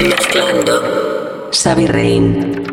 Mezclando. Xavi Rein.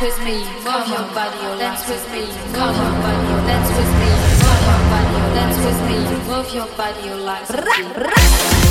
With me, move your body, dance with me, move your body, dance with me, move your body, dance with me, move your body, your life.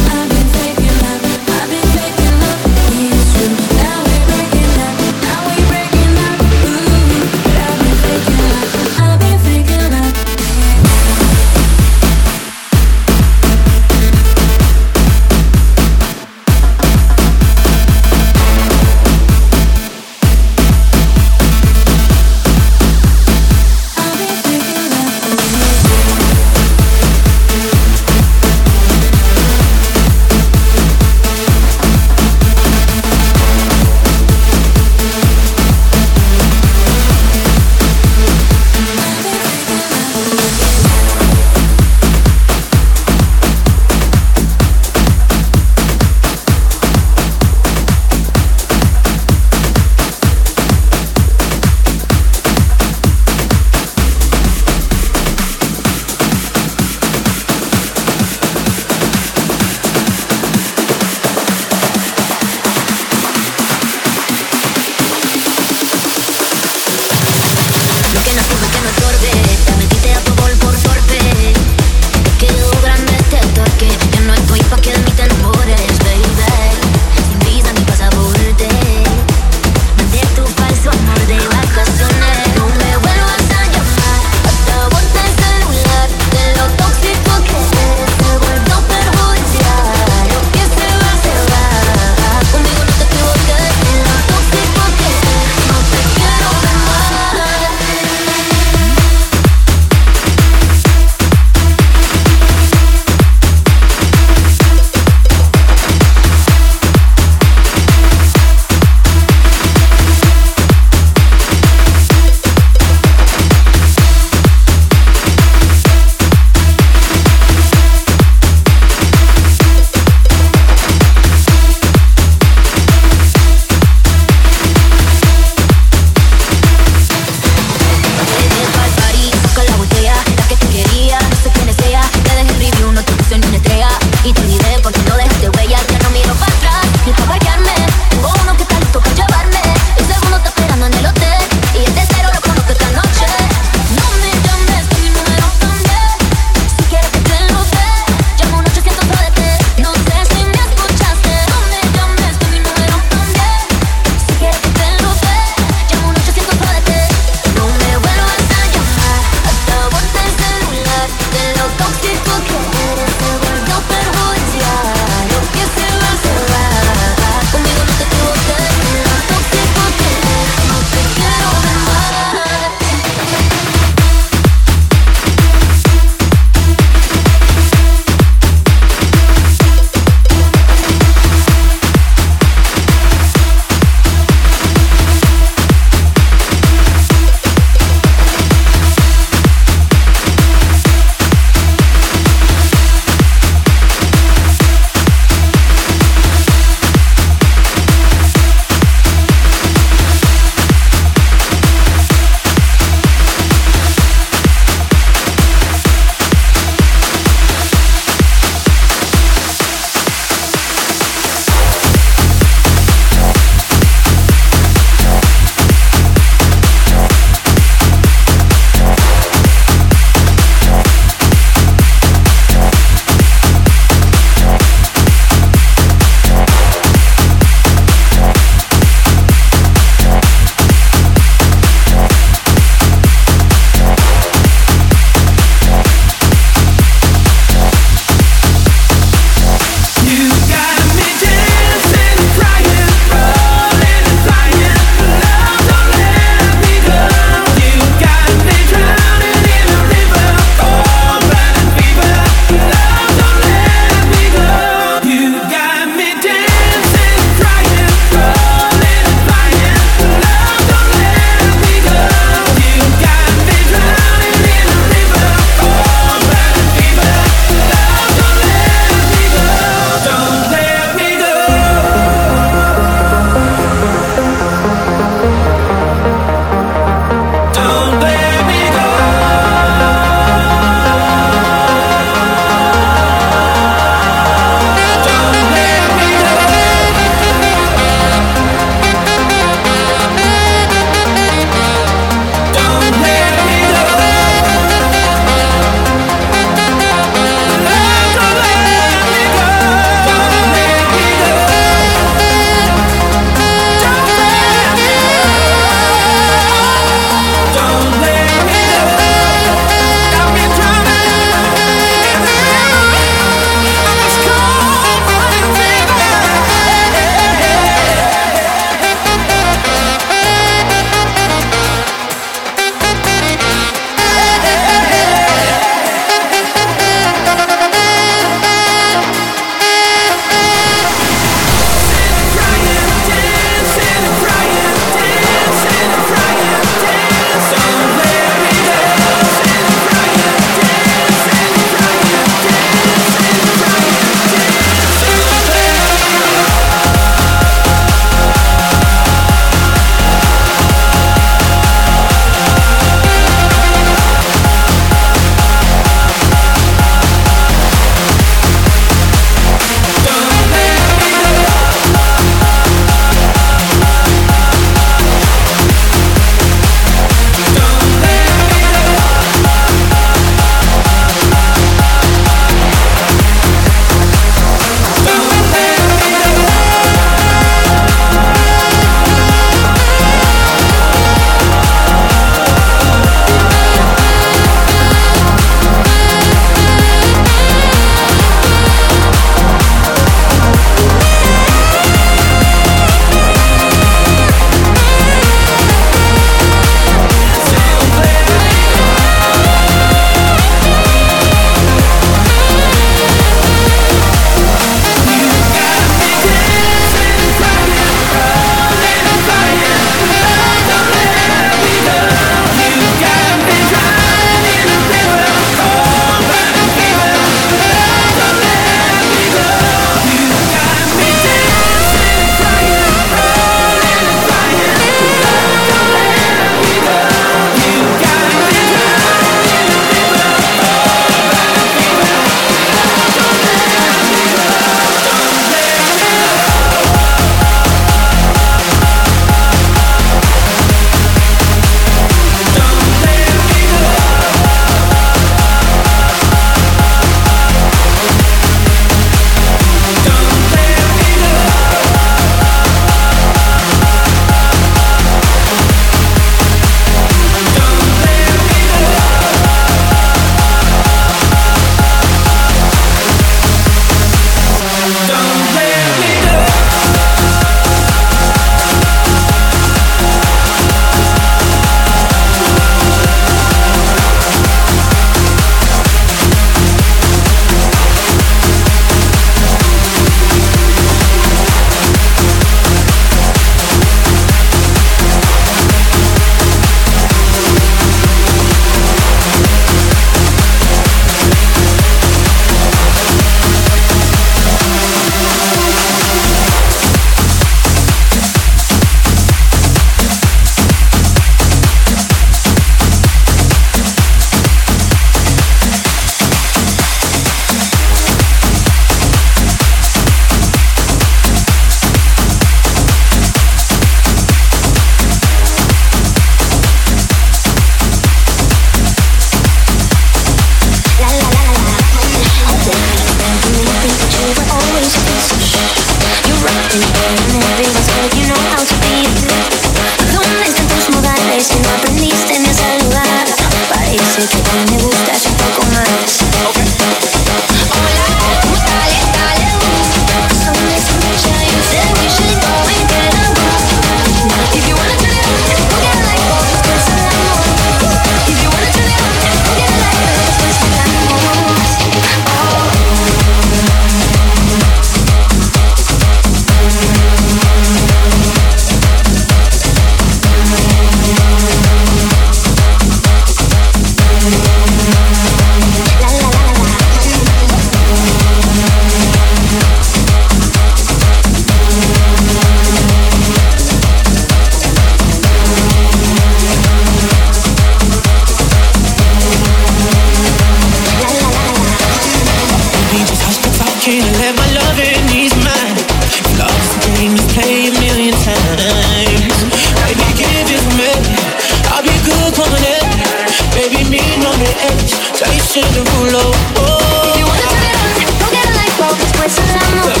on the edge, tasting the ruler. Oh. If you wanna turn it on, go get a light bulb. Just put some on.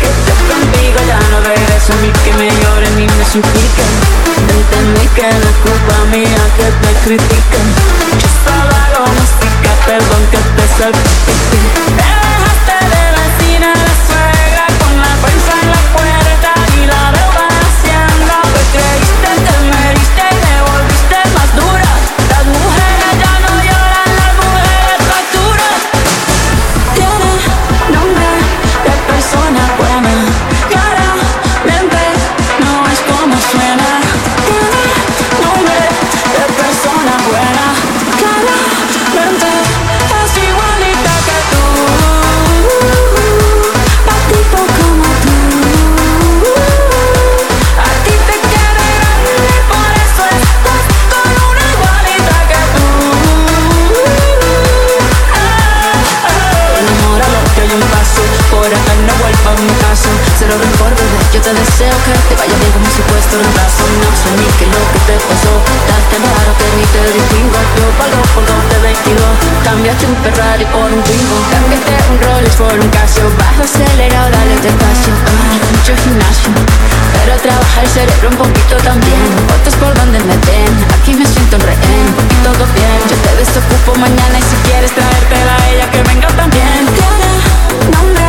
Que estés contigo ya no regreso ni que me lloren ni me supliquen Entendí que no es culpa mía que te critiquen. Yo solo hago música, perdón que te salpique. Te dejaste de vecina, la te deseo que te vaya bien como si fuese un brazo No sé ni qué lo que te pasó. Estás tan raro que ni te distingo. Yo pago por dos de 22 Cambiaste un Ferrari por un Twingo. Cambiaste un Rolex por un Casio. Bajo acelerado, dale despacio. Ah, mucho gimnasio Pero trabaja el cerebro un poquito también. Fotos por donde me ven Aquí me siento un rehén. Y todo bien Yo te desocupo mañana Y si quieres traértela a ella que venga también. Tiene nombre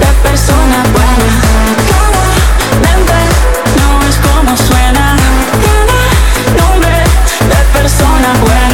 de persona buena. No es como suena, tiene nombre de persona buena.